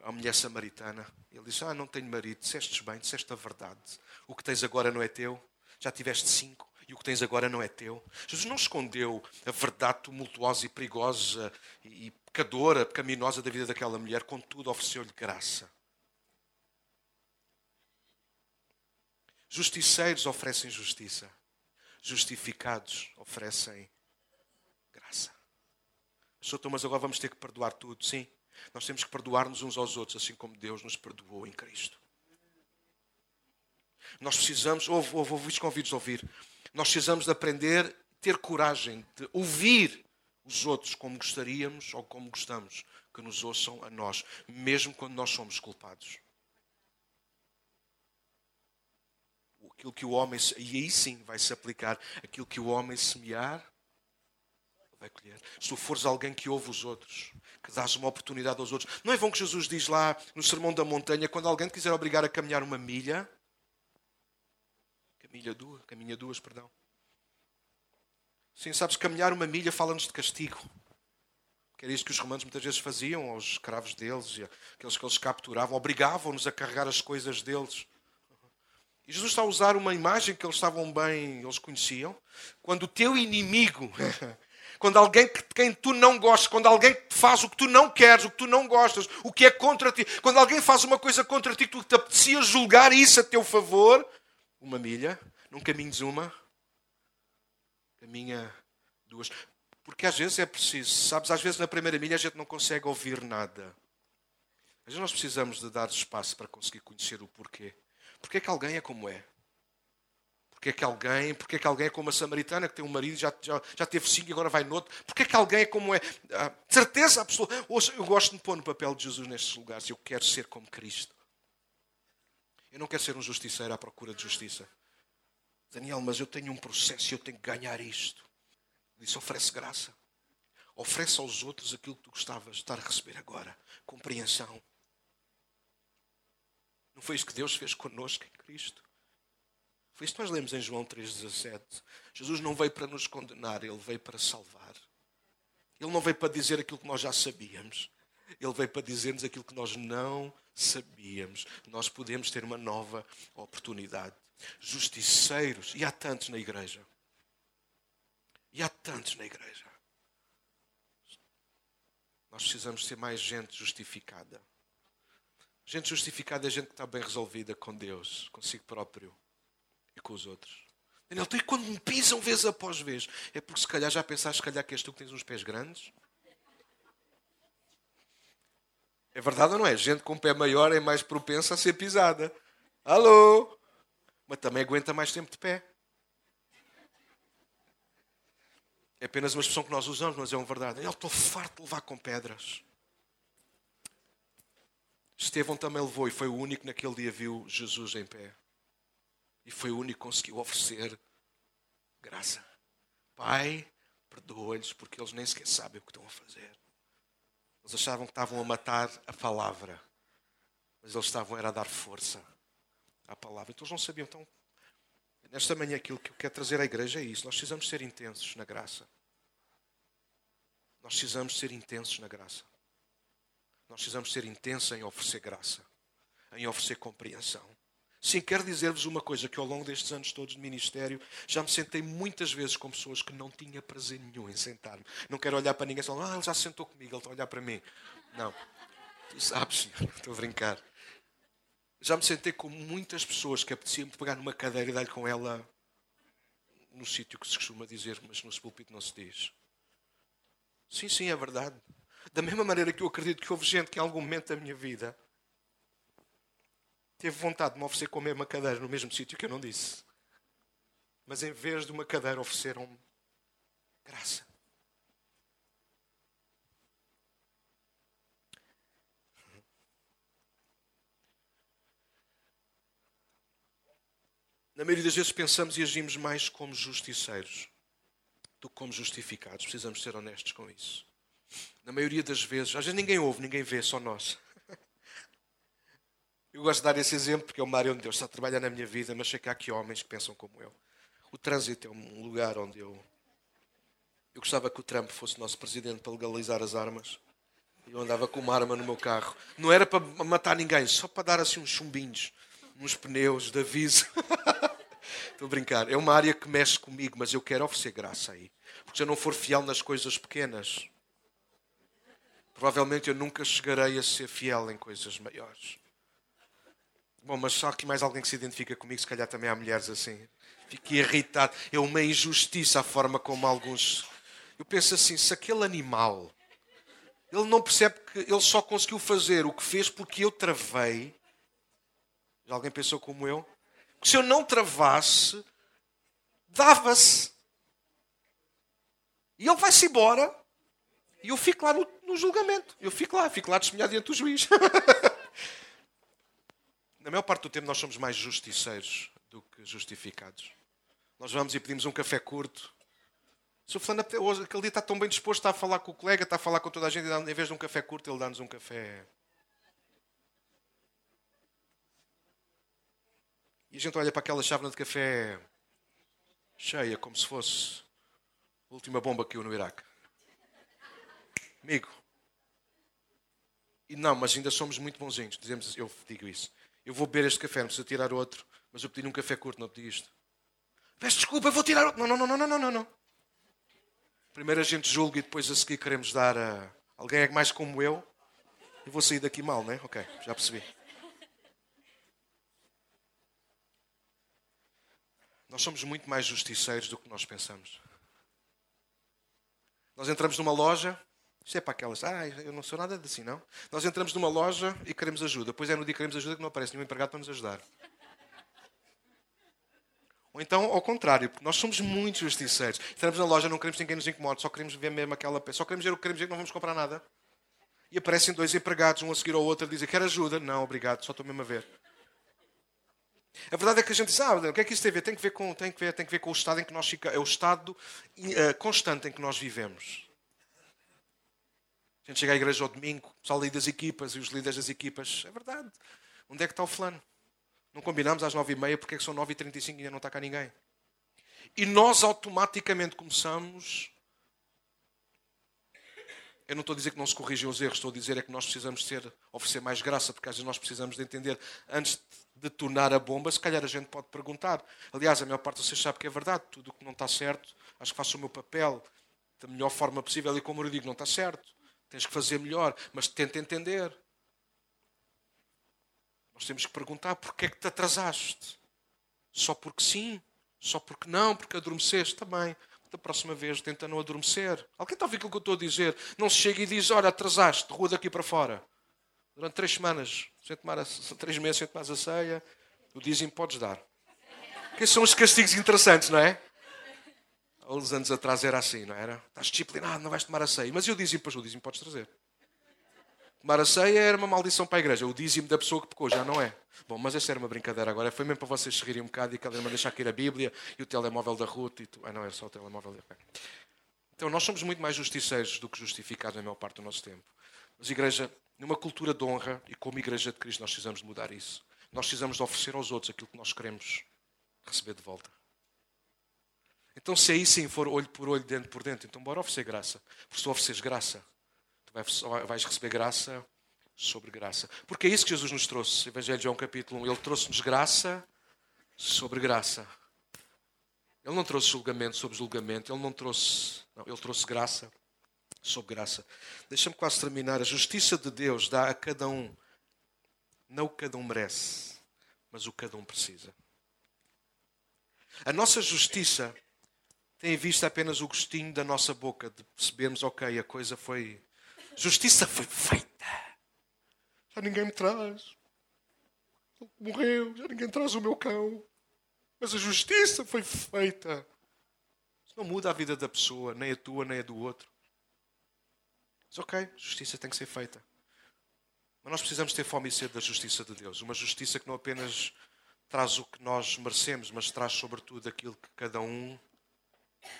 à mulher samaritana. Ele disse: Ah, não tenho marido. Disseste bem, disseste a verdade. O que tens agora não é teu. Já tiveste cinco e o que tens agora não é teu. Jesus não escondeu a verdade tumultuosa e perigosa e pecadora, pecaminosa da vida daquela mulher, contudo ofereceu-lhe graça. Justiceiros oferecem justiça. Justificados oferecem graça. Então, mas agora vamos ter que perdoar tudo. Sim, nós temos que perdoar-nos uns aos outros, assim como Deus nos perdoou em Cristo. Nós precisamos, ouve, ouve, ouve os convidos a ouvir. Nós precisamos de aprender, ter coragem de ouvir os outros como gostaríamos ou como gostamos que nos ouçam a nós, mesmo quando nós somos culpados. Aquilo que o homem, e aí sim vai se aplicar, aquilo que o homem semear, vai colher. Se tu fores alguém que ouve os outros, que dás uma oportunidade aos outros. Não é bom que Jesus diz lá no Sermão da Montanha, quando alguém te quiser obrigar a caminhar uma milha, caminha duas, caminha duas, perdão. Sim, sabes, caminhar uma milha fala-nos de castigo. Era isso que os romanos muitas vezes faziam aos escravos deles, aqueles que eles capturavam, obrigavam-nos a carregar as coisas deles. Jesus está a usar uma imagem que eles estavam bem, eles conheciam. Quando o teu inimigo, quando alguém que quem tu não gostas, quando alguém te faz o que tu não queres, o que tu não gostas, o que é contra ti, quando alguém faz uma coisa contra ti, tu te apetecia julgar isso a teu favor, uma milha, num caminho de uma, caminha duas. Porque às vezes é preciso, sabes, às vezes na primeira milha a gente não consegue ouvir nada. Vezes nós precisamos de dar espaço para conseguir conhecer o porquê. Porquê que alguém é como é? Porquê que alguém, porquê é que alguém é como a samaritana que tem um marido, já, já, já teve cinco e agora vai noutro? Porquê é que alguém é como é? Ah, certeza absoluta. Eu gosto de me pôr no papel de Jesus nestes lugares. Eu quero ser como Cristo. Eu não quero ser um justiceiro à procura de justiça. Daniel, mas eu tenho um processo e eu tenho que ganhar isto. Disse: oferece graça. Oferece aos outros aquilo que tu gostavas de estar a receber agora. Compreensão. Não foi isso que Deus fez connosco em Cristo? Foi isso que nós lemos em João 3,17. Jesus não veio para nos condenar, ele veio para salvar. Ele não veio para dizer aquilo que nós já sabíamos. Ele veio para dizer-nos aquilo que nós não sabíamos. Nós podemos ter uma nova oportunidade. Justiceiros, e há tantos na igreja. E há tantos na igreja. Nós precisamos ser mais gente justificada. Gente justificada é gente que está bem resolvida com Deus, consigo próprio e com os outros. Daniel, tu e quando me pisam vez após vez? É porque se calhar já pensaste, se calhar que és tu que tens uns pés grandes? É verdade ou não é? Gente com pé maior é mais propensa a ser pisada. Alô? Mas também aguenta mais tempo de pé. É apenas uma expressão que nós usamos, mas é uma verdade. Eu estou farto de levar com pedras. Estevão também levou e foi o único naquele dia viu Jesus em pé. E foi o único que conseguiu oferecer graça. Pai, perdoa-lhes porque eles nem sequer sabem o que estão a fazer. Eles achavam que estavam a matar a palavra, mas eles estavam era a dar força à palavra. Então eles não sabiam. Então, nesta manhã, aquilo que eu quero trazer à igreja é isso. Nós precisamos ser intensos na graça. Nós precisamos ser intensos na graça. Nós precisamos ser intensos em oferecer graça, em oferecer compreensão. Sim, quero dizer-vos uma coisa: que ao longo destes anos todos de ministério, já me sentei muitas vezes com pessoas que não tinha prazer nenhum em sentar-me. Não quero olhar para ninguém e falar, ah, ele já sentou comigo, ele está a olhar para mim. Não. Tu sabes, senhor, estou a brincar. Já me sentei com muitas pessoas que apetecia-me pegar numa cadeira e dar-lhe com ela no sítio que se costuma dizer, mas no púlpito não se diz. Sim, sim, é verdade. Da mesma maneira que eu acredito que houve gente que em algum momento da minha vida teve vontade de me oferecer com a mesma cadeira no mesmo sítio que eu não disse. Mas em vez de uma cadeira ofereceram-me graça. Na maioria das vezes pensamos e agimos mais como justiceiros do que como justificados. Precisamos ser honestos com isso. Na maioria das vezes, às vezes ninguém ouve, ninguém vê, só nós. Eu gosto de dar esse exemplo porque é uma área onde Deus está a trabalhar na minha vida, mas sei que há aqui homens que pensam como eu. O trânsito é um lugar onde eu. Eu gostava que o Trump fosse nosso presidente para legalizar as armas. Eu andava com uma arma no meu carro. Não era para matar ninguém, só para dar assim uns chumbinhos, uns pneus de aviso. Estou a brincar. É uma área que mexe comigo, mas eu quero oferecer graça aí. Porque se eu não for fiel nas coisas pequenas, provavelmente eu nunca chegarei a ser fiel em coisas maiores. Bom, mas só que mais alguém que se identifica comigo, se calhar também há mulheres assim. Fico irritado. É uma injustiça a forma como alguns. Eu penso assim: se aquele animal. Ele não percebe que ele só conseguiu fazer o que fez porque eu travei. Já alguém pensou como eu? Que se eu não travasse, dava-se. E ele vai-se embora. E eu fico lá no, no julgamento. Eu fico lá, fico lá testemunhado diante do juiz. na maior parte do tempo nós somos mais justiceiros do que justificados. Nós vamos e pedimos um café curto. Se o fulano hoje, aquele dia está tão bem disposto, está a falar com o colega, está a falar com toda a gente, em vez de um café curto, ele dá-nos um café. E a gente olha para aquela chávena de café cheia, como se fosse a última bomba que caiu no Iraque. Amigo. E não, mas ainda somos muito bonzinhos. Dizemos, eu digo isso. Eu vou beber este café, não preciso tirar outro. Mas eu pedi um café curto, não pedi isto. Peço desculpa, eu vou tirar outro. Não, não, não, não, não, não, não. Primeiro a gente julga e depois a seguir queremos dar a alguém é mais como eu. E vou sair daqui mal, não é? Ok, já percebi. Nós somos muito mais justiceiros do que nós pensamos. Nós entramos numa loja, isto é para aquelas, ah, eu não sou nada assim, não. Nós entramos numa loja e queremos ajuda. Pois é, no dia que queremos ajuda que não aparece nenhum empregado para nos ajudar. Ou então, ao contrário, nós somos muito justiceiros. Entramos na loja, não queremos ninguém nos incomode, só queremos ver mesmo aquela peça. Só queremos ver o que queremos ver, que não vamos comprar nada. E aparecem dois empregados, um a seguir ao outro, a dizer, quer ajuda? Não, obrigado, só estou mesmo a ver. A verdade é que a gente sabe, ah, o que é que isso tem a ver? Tem que ver com, tem que ver, tem que ver com o estado em que nós ficamos, é o estado uh, constante em que nós vivemos. A gente chega à igreja ao domingo, o pessoal das equipas e os líderes das equipas, é verdade. Onde é que está o fulano? Não combinamos às nove e meia porque é que são nove e trinta cinco ainda não está cá ninguém. E nós automaticamente começamos. Eu não estou a dizer que não se corrigem os erros, estou a dizer é que nós precisamos ser, oferecer mais graça, porque às vezes nós precisamos de entender, antes de tornar a bomba, se calhar a gente pode perguntar. Aliás, a maior parte de vocês sabe que é verdade, tudo o que não está certo, acho que faço o meu papel da melhor forma possível, e como eu digo, não está certo, tens que fazer melhor, mas tenta entender. Nós temos que perguntar porquê é que te atrasaste? Só porque sim? Só porque não? Porque adormeceste? Também. Da próxima vez tenta não adormecer. Alguém está a ouvir aquilo que eu estou a dizer? Não se chega e diz, olha, atrasaste, rua daqui para fora. Durante três semanas, sem tomar a, três meses sem tomar a ceia, o dízimo podes dar. Que são os castigos interessantes, não é? Há uns anos atrás era assim, não era? Estás disciplinado, não vais tomar a ceia. Mas eu dízimo, pois o dízimo podes trazer. Tomar a ceia era uma maldição para a igreja. O dízimo da pessoa que pecou já não é. Bom, mas essa era uma brincadeira agora. Foi mesmo para vocês se rirem um bocado e cada uma deixar cair a Bíblia e o telemóvel da Ruth. E tu... Ah, não, era só o telemóvel. Então, nós somos muito mais justiceiros do que justificados na maior parte do nosso tempo. Mas, igreja, numa cultura de honra e como igreja de Cristo, nós precisamos de mudar isso. Nós precisamos de oferecer aos outros aquilo que nós queremos receber de volta. Então, se aí sim for olho por olho, dentro por dentro, então bora oferecer graça. Porque se tu ofereces graça, vais receber graça sobre graça. Porque é isso que Jesus nos trouxe. Evangelho de João capítulo 1. Ele trouxe-nos graça sobre graça. Ele não trouxe julgamento sobre julgamento. Ele não trouxe. Não, ele trouxe graça sobre graça. Deixa-me quase terminar. A justiça de Deus dá a cada um, não o que cada um merece, mas o que cada um precisa. A nossa justiça tem visto apenas o gostinho da nossa boca, de percebermos, ok, a coisa foi Justiça foi feita. Já ninguém me traz. Morreu, já ninguém traz o meu cão. Mas a justiça foi feita. Isso não muda a vida da pessoa, nem a tua, nem a do outro. Mas ok, justiça tem que ser feita. Mas nós precisamos ter fome e sede da justiça de Deus. Uma justiça que não apenas traz o que nós merecemos, mas traz sobretudo aquilo que cada um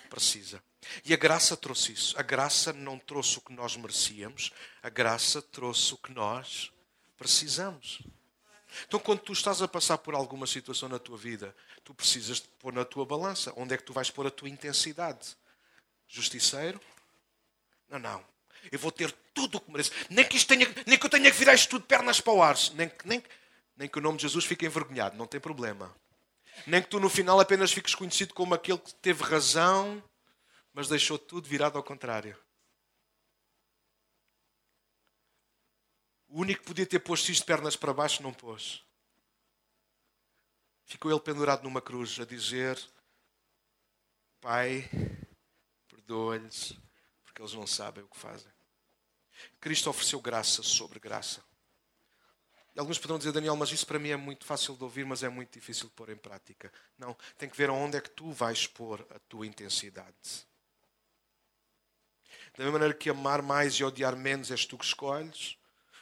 precisa. E a graça trouxe isso. A graça não trouxe o que nós merecíamos, a graça trouxe o que nós precisamos. Então, quando tu estás a passar por alguma situação na tua vida, tu precisas de pôr na tua balança onde é que tu vais pôr a tua intensidade. Justiceiro? Não, não. Eu vou ter tudo o que mereço. Nem que, tenha, nem que eu tenha que virar isto tudo pernas para o ar. Nem, nem, nem que o nome de Jesus fique envergonhado. Não tem problema. Nem que tu no final apenas fiques conhecido como aquele que teve razão, mas deixou tudo virado ao contrário. O único que podia ter posto isto de pernas para baixo não pôs. Ficou ele pendurado numa cruz a dizer: Pai, perdoa-lhes, porque eles não sabem o que fazem. Cristo ofereceu graça sobre graça. Alguns poderão dizer, Daniel, mas isso para mim é muito fácil de ouvir, mas é muito difícil de pôr em prática. Não, tem que ver aonde é que tu vais pôr a tua intensidade. Da mesma maneira que amar mais e odiar menos és tu que escolhes.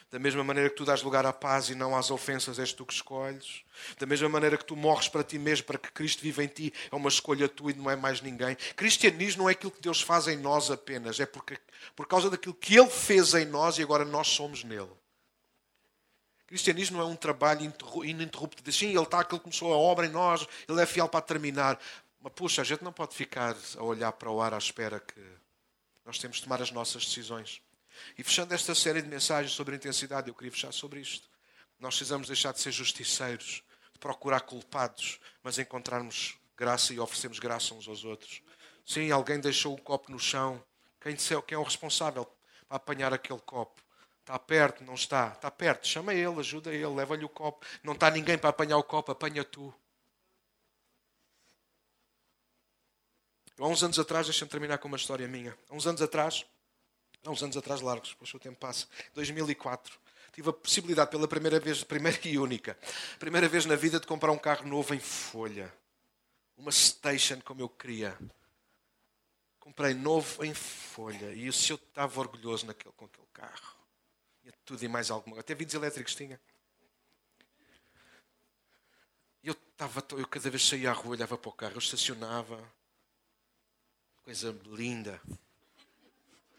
Da mesma maneira que tu dás lugar à paz e não às ofensas, és tu que escolhes. Da mesma maneira que tu morres para ti mesmo, para que Cristo viva em ti, é uma escolha tua e não é mais ninguém. Cristianismo não é aquilo que Deus faz em nós apenas, é porque, por causa daquilo que Ele fez em nós e agora nós somos nele. Cristianismo não é um trabalho ininterrupto de sim, ele está, ele começou a obra em nós, ele é fiel para terminar. Mas puxa, a gente não pode ficar a olhar para o ar à espera que nós temos de tomar as nossas decisões. E fechando esta série de mensagens sobre a intensidade, eu queria fechar sobre isto. Nós precisamos deixar de ser justiceiros, de procurar culpados, mas encontrarmos graça e oferecermos graça uns aos outros. Sim, alguém deixou o copo no chão. Quem, quem é o responsável para apanhar aquele copo? Está perto, não está? Está perto, chama ele, ajuda ele, leva-lhe o copo. Não está ninguém para apanhar o copo, apanha tu. Há uns anos atrás, deixa-me terminar com uma história minha. Há uns anos atrás, há uns anos atrás largos, depois o tempo passa, 2004, tive a possibilidade pela primeira vez, primeira e única, primeira vez na vida de comprar um carro novo em folha. Uma station como eu queria. Comprei novo em folha. E o senhor estava orgulhoso naquele, com aquele carro. Tudo e mais alguma coisa. Até vidros elétricos tinha. Eu, estava, eu cada vez saía à rua, olhava para o carro, eu estacionava. Coisa linda.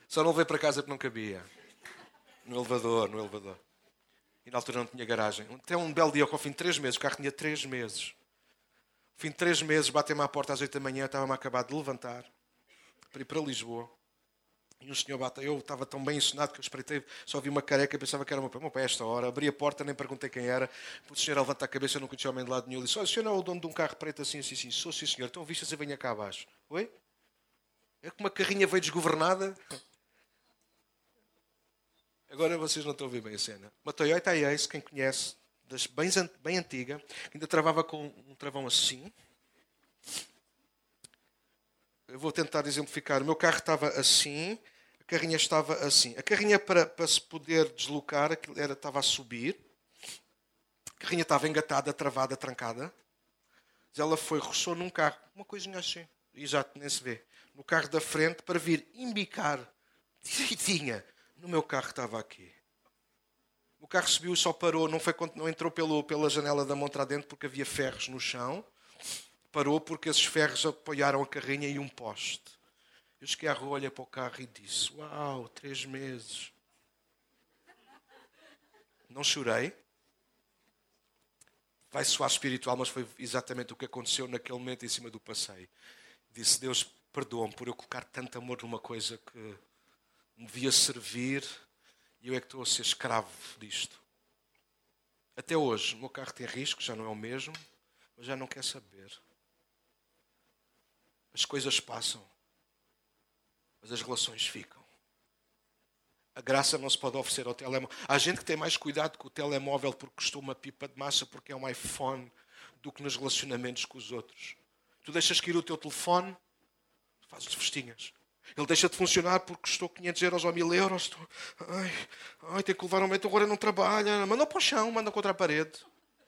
Só não veio para casa porque não cabia. No elevador, no elevador. E na altura não tinha garagem. Até um belo dia, ao fim de três meses, o carro tinha três meses. Ao fim de três meses, bateu-me à porta às oito da manhã, estava-me acabado de levantar para ir para Lisboa. E um senhor bate, eu estava tão bem ensinado que eu espreitei, só vi uma careca, pensava que era o meu pai. Meu esta hora, abri a porta, nem perguntei quem era. O senhor levanta a cabeça, não conhecia o homem de lado nenhum. Ele disse: Olha, o senhor não é o dono de um carro preto assim, assim, assim. Sou sim, senhor. Então viste se venha cá abaixo. Oi? É que uma carrinha veio desgovernada. Agora vocês não estão a ver bem a cena. Uma Toyota Ace, quem conhece, das bem, bem antiga, ainda travava com um travão assim. Eu vou tentar exemplificar. O meu carro estava assim, carrinha estava assim. A carrinha, para, para se poder deslocar, era, estava a subir. A carrinha estava engatada, travada, trancada. Ela foi, roçou num carro, uma coisinha assim, e já nem se vê no carro da frente para vir embicar direitinha no meu carro estava aqui. O carro subiu, só parou, não, foi, não entrou pelo, pela janela da montra dentro porque havia ferros no chão. Parou porque esses ferros apoiaram a carrinha e um poste. Cheguei à rua, olhei para o carro e disse: Uau, três meses. Não chorei. Vai soar espiritual, mas foi exatamente o que aconteceu naquele momento em cima do passeio. Disse: Deus, perdoa-me por eu colocar tanto amor numa coisa que me devia servir e eu é que estou a ser escravo disto. Até hoje, o meu carro tem risco, já não é o mesmo, mas já não quer saber. As coisas passam, mas as relações ficam. A graça não se pode oferecer ao telemóvel. Há gente que tem mais cuidado com o telemóvel porque custou uma pipa de massa, porque é um iPhone, do que nos relacionamentos com os outros. Tu deixas cair o teu telefone, fazes festinhas. Ele deixa de funcionar porque custou 500 euros ou 1000 euros. Estou... Ai, ai, tenho que levar um método, agora não trabalha. Manda para o chão, manda contra a parede.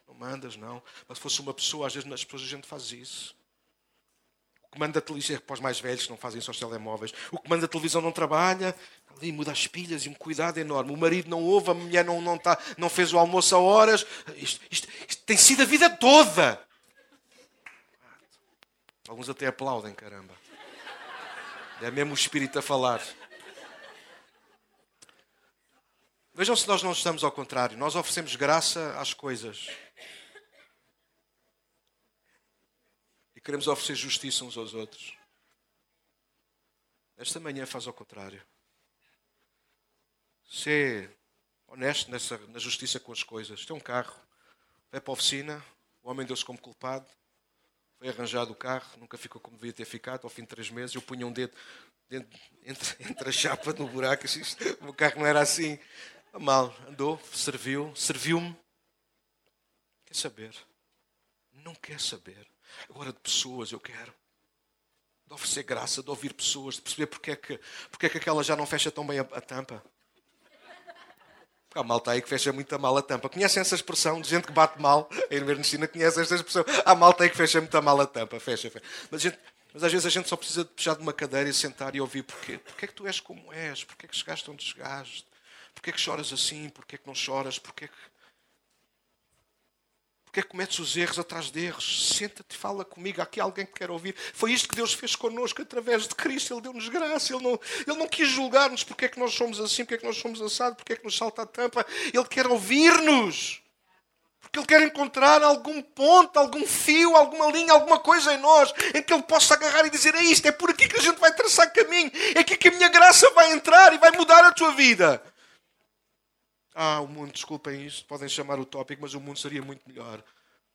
Não mandas, não. Mas se fosse uma pessoa, às vezes nas pessoas a gente faz isso. Comando da televisão é para os mais velhos não fazem só os telemóveis. O comando da televisão não trabalha, ali muda as pilhas e um cuidado enorme. O marido não ouve, a mulher não, não, tá, não fez o almoço a horas. Isto, isto, isto tem sido a vida toda. Alguns até aplaudem, caramba. É mesmo o Espírito a falar. Vejam se nós não estamos ao contrário. Nós oferecemos graça às coisas. Queremos oferecer justiça uns aos outros. Esta manhã faz ao contrário. Ser honesto nessa, na justiça com as coisas. Tem um carro, vai para a oficina, o homem deu-se como culpado, foi arranjado o carro, nunca ficou como devia ter ficado. Ao fim de três meses, eu punha um dedo dentro, entre, entre a chapa no buraco. O carro não era assim. Mal, andou, serviu, serviu-me. Quer saber? Não quer saber. Agora de pessoas eu quero. De oferecer graça, de ouvir pessoas, de perceber porque é que, porque é que aquela já não fecha tão bem a, a tampa. Há malta aí que fecha muito mal a tampa. Conhecem essa expressão de gente que bate mal? A Ernestina conhece esta expressão. Há malta aí que fecha muito mal a tampa. Fecha, fecha. Mas, gente, mas, às vezes a gente só precisa de puxar de uma cadeira e sentar e ouvir porquê. Porquê é que tu és como és? Porquê é que chegaste onde chegaste? Porquê é que choras assim? Porquê é que não choras? Porquê é que porque é que cometes os erros atrás de erros? Senta-te fala comigo. Há aqui alguém que quer ouvir. Foi isto que Deus fez connosco através de Cristo. Ele deu-nos graça. Ele não, ele não quis julgar-nos porque é que nós somos assim, porque é que nós somos assados, porque é que nos salta a tampa. Ele quer ouvir-nos. Porque Ele quer encontrar algum ponto, algum fio, alguma linha, alguma coisa em nós em que Ele possa agarrar e dizer: É isto, é por aqui que a gente vai traçar caminho, é aqui que a minha graça vai entrar e vai mudar a tua vida. Ah, o mundo, desculpem isto, podem chamar o tópico, mas o mundo seria muito melhor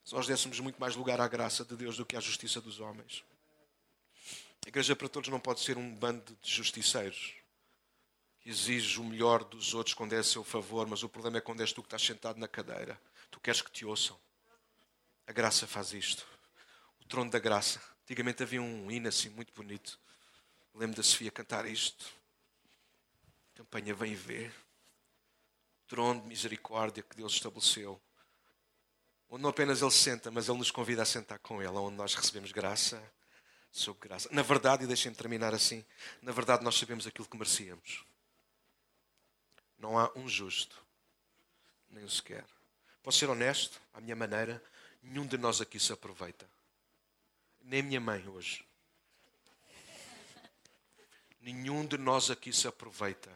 se nós dessemos muito mais lugar à graça de Deus do que à justiça dos homens. A igreja para todos não pode ser um bando de justiceiros que exige o melhor dos outros quando é a seu favor, mas o problema é quando és tu que estás sentado na cadeira. Tu queres que te ouçam. A graça faz isto. O trono da graça. Antigamente havia um hino assim muito bonito. Lembro da Sofia cantar isto. Campanha Vem Ver. Trono de misericórdia que Deus estabeleceu. Onde não apenas Ele senta, mas Ele nos convida a sentar com Ele, onde nós recebemos graça sobre graça. Na verdade, e deixem-me terminar assim, na verdade nós sabemos aquilo que merecíamos. Não há um justo, nem um sequer. Posso ser honesto, à minha maneira, nenhum de nós aqui se aproveita. Nem minha mãe hoje. Nenhum de nós aqui se aproveita.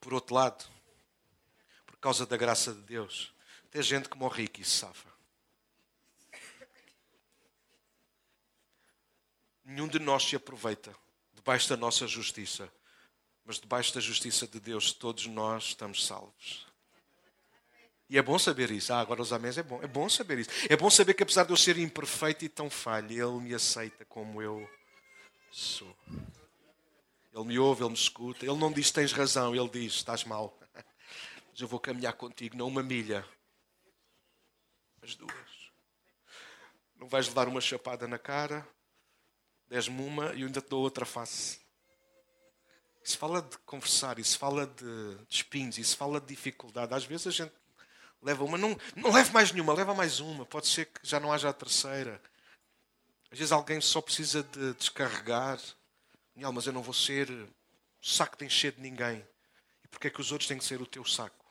Por outro lado, por causa da graça de Deus, tem gente que morre aqui e se safa. Nenhum de nós se aproveita debaixo da nossa justiça, mas debaixo da justiça de Deus, todos nós estamos salvos. E é bom saber isso. Ah, agora os amém é bom. É bom saber isso. É bom saber que apesar de eu ser imperfeito e tão falho, Ele me aceita como eu sou. Ele me ouve, Ele me escuta. Ele não diz tens razão, Ele diz estás mal. Mas eu vou caminhar contigo, não uma milha, mas duas. Não vais levar uma chapada na cara, Des-me uma e eu ainda te dou outra face. Isso fala de conversar, isso fala de, de espinhos, isso fala de dificuldade. Às vezes a gente leva uma, não, não leve mais nenhuma, leva mais uma. Pode ser que já não haja a terceira. Às vezes alguém só precisa de descarregar. Daniel, mas eu não vou ser saco de encher de ninguém. E porquê é que os outros têm que ser o teu saco?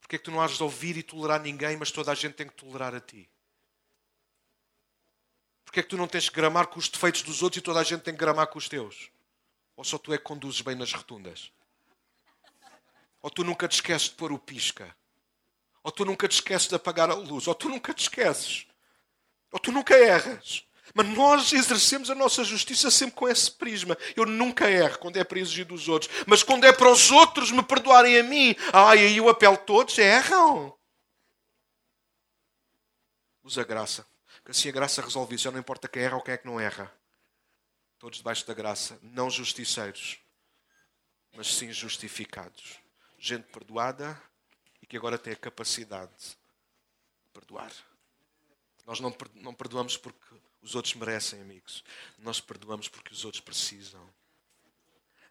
Porquê é que tu não has de ouvir e tolerar ninguém, mas toda a gente tem que tolerar a ti? Porquê é que tu não tens que gramar com os defeitos dos outros e toda a gente tem que gramar com os teus? Ou só tu é que conduzes bem nas rotundas? Ou tu nunca te esqueces de pôr o pisca? Ou tu nunca te esqueces de apagar a luz? Ou tu nunca te esqueces? Ou tu nunca erras? Mas nós exercemos a nossa justiça sempre com esse prisma. Eu nunca erro quando é para exigir dos outros. Mas quando é para os outros me perdoarem a mim, ai, aí o apelo todos erram. Usa graça que assim a graça resolve isso. Já não importa quem erra ou quem é que não erra. Todos debaixo da graça. Não justiceiros, mas sim justificados. Gente perdoada e que agora tem a capacidade de perdoar. Nós não, não perdoamos porque os outros merecem, amigos. Nós perdoamos porque os outros precisam.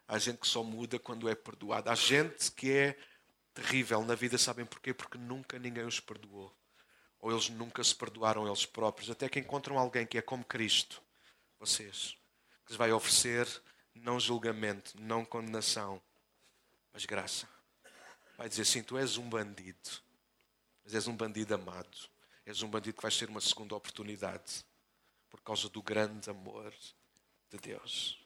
Há gente que só muda quando é perdoada. Há gente que é terrível na vida, sabem porquê? Porque nunca ninguém os perdoou ou eles nunca se perdoaram eles próprios, até que encontram alguém que é como Cristo, vocês, que lhes vai oferecer não julgamento, não condenação, mas graça. Vai dizer assim: Tu és um bandido, mas és um bandido amado, és um bandido que vais ter uma segunda oportunidade por causa do grande amor de Deus.